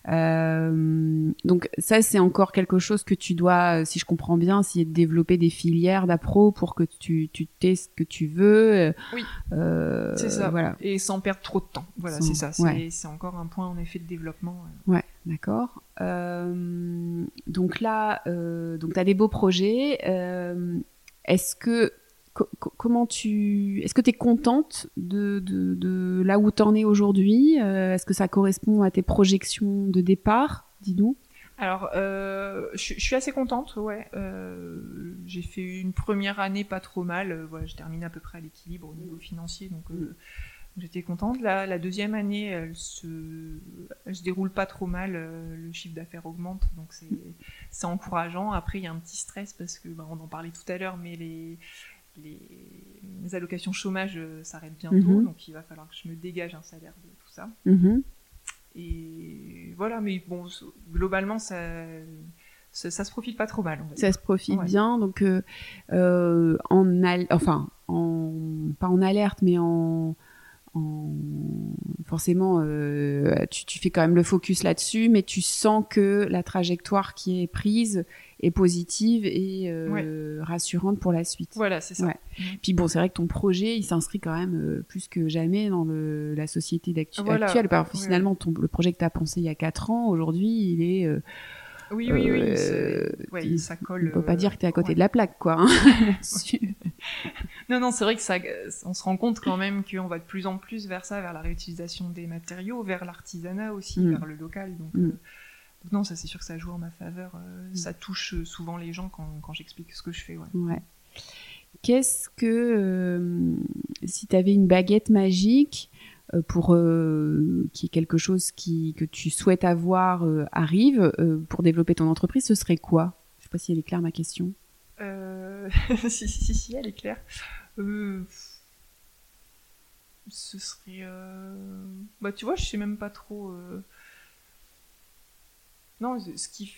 Euh, donc ça, c'est encore quelque chose que tu dois, si je comprends bien, essayer de développer des filières d'appro pour que tu, tu testes ce que tu veux. euh, Oui. euh, c'est ça. Voilà. Et sans perdre trop de temps. Voilà, Sans- c'est ça. C'est ouais. c'est encore un point en effet de développement. ouais. D'accord. Euh, donc là, euh, donc tu as des beaux projets. Euh, est-ce que co- co- comment tu est-ce que tu es contente de, là où tu en es aujourd'hui? Est-ce que ça correspond à tes projections de départ? Dis-nous. Alors, je, suis assez contente, ouais. J'ai fait une première année pas trop mal. je termine à peu près à l'équilibre au niveau financier, donc j'étais contente. La, la deuxième année, elle se, elle se déroule pas trop mal. euh, le chiffre d'affaires augmente, donc c'est, c'est encourageant. Après, il y a un petit stress parce que, bah, on en parlait tout à l'heure, mais les les, les allocations chômage euh, s'arrêtent bientôt, Mhm. donc il va falloir que je me dégage un salaire de tout ça. Mhm. Et voilà, mais bon, globalement, ça, ça, ça se profite pas trop mal. Ça se profite Ouais. bien. Donc euh, euh, en al- enfin en pas en alerte, mais en en- forcément, euh, tu, tu fais quand même le focus là-dessus, mais tu sens que la trajectoire qui est prise est positive et euh, rassurante pour la suite. Voilà, c'est ça. Mm. Puis bon, c'est vrai que ton projet, il s'inscrit quand même euh, plus que jamais dans le, la société actuelle. finalement, ton, le projet que tu as pensé il y a quatre ans, aujourd'hui, il est oui, oui, oui. Euh, ça colle. On peut pas dire que tu es à côté de la plaque, quoi. Hein. non, non, c'est vrai que ça, on se rend compte quand même qu'on va de plus en plus vers ça, vers la réutilisation des matériaux, vers l'artisanat aussi, mm. vers le local. Donc, mm. euh, non, ça c'est sûr que ça joue en ma faveur. Euh, mm. Ça touche souvent les gens quand, quand j'explique ce que je fais. Ouais. ouais. Qu'est-ce que, si tu avais une baguette magique, euh, pour euh, qui est quelque chose qui, que tu souhaites avoir euh, arrive pour développer ton entreprise, ce serait quoi? Je sais pas si elle est claire ma question. si, si, si, elle est claire. ce serait. Bah, tu vois, je sais même pas trop. Non, ce qui.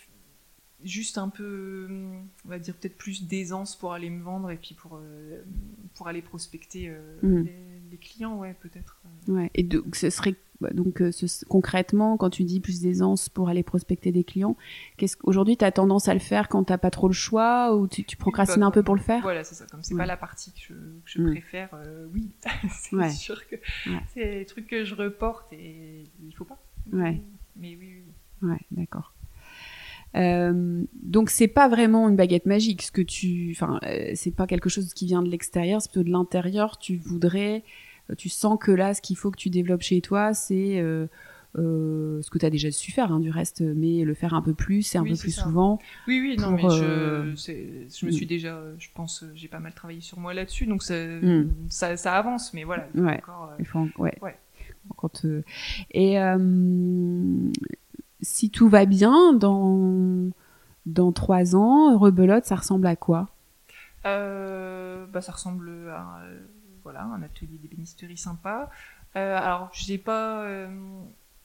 Juste un peu, on va dire peut-être plus d'aisance pour aller me vendre et puis pour, pour aller prospecter mmh clients, ouais, peut-être. Euh. Ouais. Et donc, ce serait bah, donc euh, concrètement, quand tu dis plus d'aisance pour aller prospecter des clients, qu'est-ce qu'aujourd'hui tu as tendance à le faire quand t'as pas trop le choix ou tu, procrastines un peu pour le faire? Voilà, c'est ça. Comme c'est pas la partie que je, mm. préfère, euh, oui, c'est sûr que c'est des trucs que je reporte et il faut pas. Ouais. Mais oui, oui. Ouais, d'accord. Euh, donc c'est pas vraiment une baguette magique. Ce que tu, enfin, c'est pas quelque chose qui vient de l'extérieur, c'est plutôt de l'intérieur. Tu voudrais euh, tu sens que là, ce qu'il faut que tu développes chez toi, c'est euh, euh, ce que tu as déjà su faire hein, du reste, mais le faire un peu plus et un peu plus souvent. Oui, oui, non, mais je, je, me suis mm. déjà, je pense, j'ai pas mal travaillé sur moi là-dessus, donc ça, mm. ça, ça, avance, mais voilà. Il faut ouais. Encore, il faut, ouais. ouais. Quand, et si tout va bien, dans, dans trois ans, Rebelote, ça ressemble à quoi? Bah, Ça ressemble à voilà, un atelier d'ébénisterie sympa. Euh, alors, j'ai pas euh,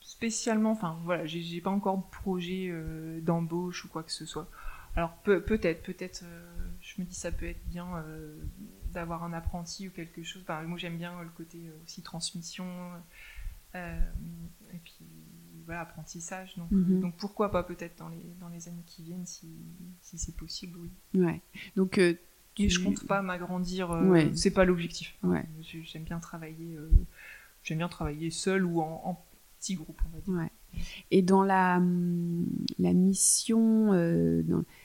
spécialement, enfin voilà, j'ai pas encore de projet euh, d'embauche ou quoi que ce soit. Alors peut-être, peut-être, je me dis ça peut être bien d'avoir un apprenti ou quelque chose. moi j'aime bien le côté aussi transmission et puis voilà apprentissage. Donc, mhm. donc pourquoi pas peut-être dans les dans les années qui viennent si, si c'est possible, oui. Ouais. Donc je compte pas m'agrandir. Euh, c'est pas l'objectif. Ouais. J'aime bien travailler. Euh, j'aime bien travailler seul ou en, petit groupe, on va dire. Ouais. Et dans la, hum, la mission, euh,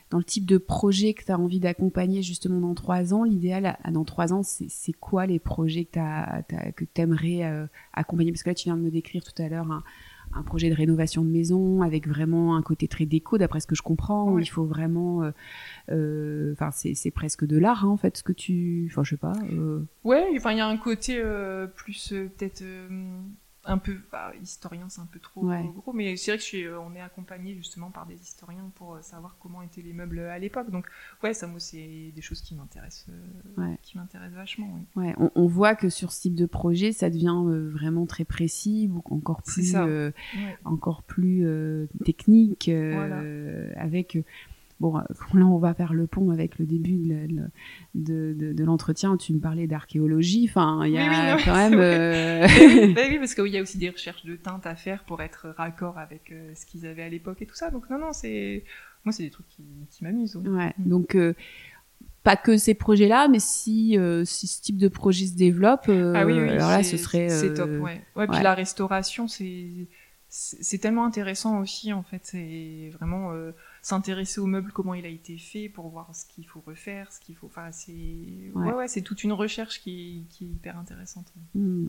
dans, le type de projet que tu as envie d'accompagner justement dans trois ans, l'idéal dans trois ans, c'est quoi les projets que tu aimerais accompagner? Parce que là, tu viens de me décrire tout à l'heure un projet de rénovation de maison avec vraiment un côté très déco, d'après ce que je comprends, où il faut vraiment, euh, euh, enfin c'est presque de l'art hein, en fait, ce que tu, enfin je sais pas. Euh... Ouais, enfin il y a un côté plus peut-être un peu bah, historien c'est un peu trop gros mais c'est vrai que je suis, euh, on est accompagné justement par des historiens pour euh, savoir comment étaient les meubles à l'époque. Donc ouais ça moi c'est des choses qui m'intéressent euh, qui m'intéressent vachement ouais on, voit que sur ce type de projet ça devient vraiment très précis encore plus encore plus technique avec Bon, euh, là, on va faire le pont avec le début de, de, de, l'entretien tu me parlais d'archéologie. Enfin, il y a quand même. Euh... oui, parce qu'il y a aussi des recherches de teintes à faire pour être raccord avec euh, ce qu'ils avaient à l'époque et tout ça. Donc, non, non, c'est. Moi, c'est des trucs qui, qui m'amusent. Ouais. Mm. Donc, euh, pas que ces projets-là, mais si, si ce type de projet se développe, ah oui, oui, alors là, ce serait. C'est top, ouais. Ouais, puis la restauration, c'est. C'est tellement intéressant aussi, en fait. C'est vraiment s'intéresser au meuble, comment il a été fait, pour voir ce qu'il faut refaire, ce qu'il faut. Enfin, c'est ouais. ouais, c'est toute une recherche qui, qui est hyper intéressante. Hmm.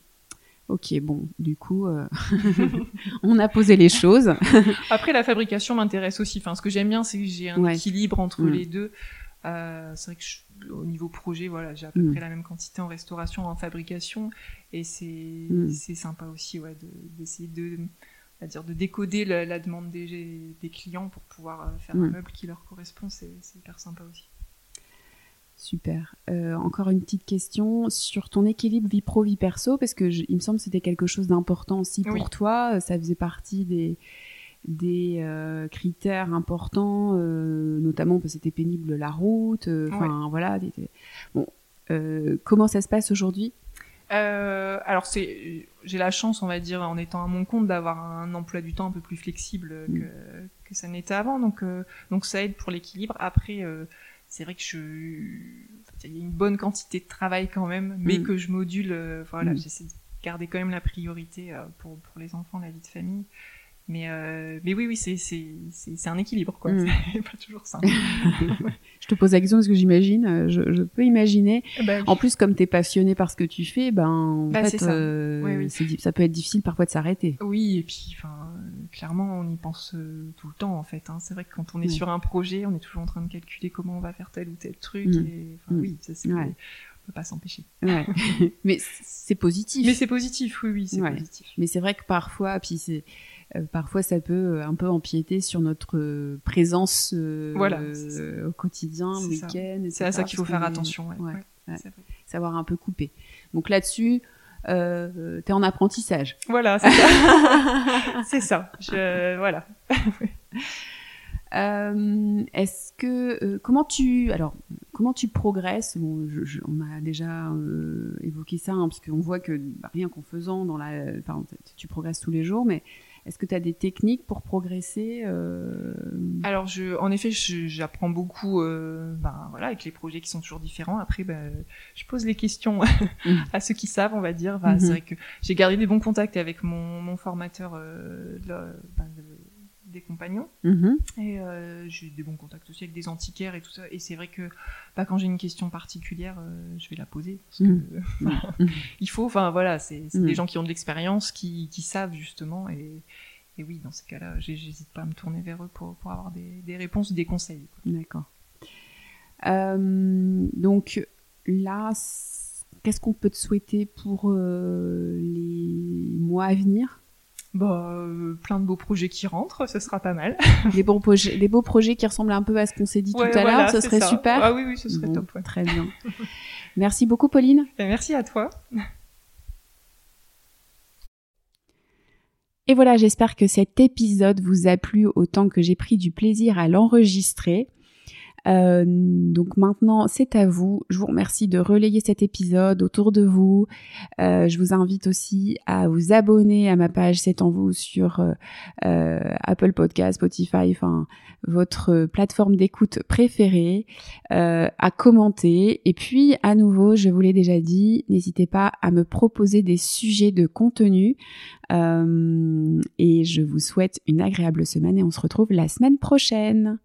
Ok, bon, du coup, euh, on a posé les choses. Après, la fabrication m'intéresse aussi. Enfin, ce que j'aime bien, c'est que j'ai un équilibre entre hmm. les deux. Euh, c'est vrai que au niveau projet, voilà, j'ai à peu hmm. près la même quantité en restauration, en fabrication, et c'est c'est sympa aussi, ouais, d'essayer de à dire de décoder la, demande des, des, clients pour pouvoir euh, faire un meuble qui leur correspond, c'est hyper sympa aussi. Super. Euh, encore une petite question sur ton équilibre vie pro vie perso parce que il me semble que c'était quelque chose d'important aussi pour toi. Ça faisait partie des des euh, critères importants, notamment parce que c'était pénible la route. Enfin voilà. Bon, comment ça se passe aujourd'hui? Euh, alors c'est, j'ai la chance, on va dire, en étant à mon compte, d'avoir un emploi du temps un peu plus flexible mm. que ça n'était avant. Donc, donc ça aide pour l'équilibre. Après, c'est vrai que je, il y a une bonne quantité de travail quand même, mais mm. que je module. voilà, mm. j'essaie de garder quand même la priorité pour, pour les enfants, la vie de famille. Mais, euh, mais oui, oui, c'est, c'est, c'est, un équilibre, quoi. Mm. C'est pas toujours simple. je te pose la question parce que j'imagine, euh, je, je peux imaginer. Eh ben, en plus, comme tu es passionné par ce que tu fais, ben, en bah, fait, ça. Euh, oui, oui. ça peut être difficile parfois de s'arrêter. Oui, et puis, enfin, clairement, on y pense euh, tout le temps, en fait. Hein. C'est vrai que quand on est sur un projet, on est toujours en train de calculer comment on va faire tel ou tel truc. Mm. Et, mm. oui, ça, c'est, on peut pas s'empêcher. Ouais. mais c'est positif. Mais c'est positif, oui, oui, c'est positif. Mais c'est vrai que parfois, puis c'est euh, parfois ça peut euh, un peu empiéter sur notre euh, présence au quotidien, le week-end. C'est à ça qu'il faut faire attention. Savoir un peu couper. Donc là-dessus, euh, t'es en apprentissage. Voilà, c'est ça. c'est ça. Je, voilà. Est-ce que comment tu alors comment tu progresses? Bon, on a déjà évoqué ça hein, parce qu'on voit que bah, rien qu'en faisant dans la, enfin, tu progresses tous les jours, mais est-ce que tu as des techniques pour progresser euh... Alors, je, en effet, j'apprends beaucoup euh, ben, voilà, avec les projets qui sont toujours différents. Après, ben, je pose les questions mm. à ceux qui savent, on va dire. C'est mm-hmm. vrai que j'ai gardé des bons contacts avec mon, mon formateur euh, ben, des compagnons. Mm-hmm. Et euh, j'ai des bons contacts aussi avec des antiquaires et tout ça. Et c'est vrai que bah, quand j'ai une question particulière, euh, je vais la poser. Parce que, mm. il faut, enfin voilà, c'est des gens qui ont de l'expérience, qui, qui savent justement. Et, et oui, dans ces cas-là, j'hésite pas à me tourner vers eux pour, pour avoir des, des réponses, des conseils. D'accord. Euh, donc là, qu'est-ce qu'on peut te souhaiter pour euh, les mois à venir? Bah, euh, plein de beaux projets qui rentrent, ce sera pas mal. des, bons projets, des beaux projets qui ressemblent un peu à ce qu'on s'est dit tout à l'heure, ce serait super. Ah oui, oui, ce serait top. Très bien. merci beaucoup, Pauline. Ben, merci à toi. Et voilà, j'espère que cet épisode vous a plu autant que j'ai pris du plaisir à l'enregistrer. Euh, donc maintenant, c'est à vous. Je vous remercie de relayer cet épisode autour de vous. Euh, je vous invite aussi à vous abonner à ma page C'est en vous sur euh, Apple Podcast, Spotify, enfin votre plateforme d'écoute préférée, à commenter. Et puis, à nouveau, je vous l'ai déjà dit, n'hésitez pas à me proposer des sujets de contenu. et je vous souhaite une agréable semaine et on se retrouve la semaine prochaine.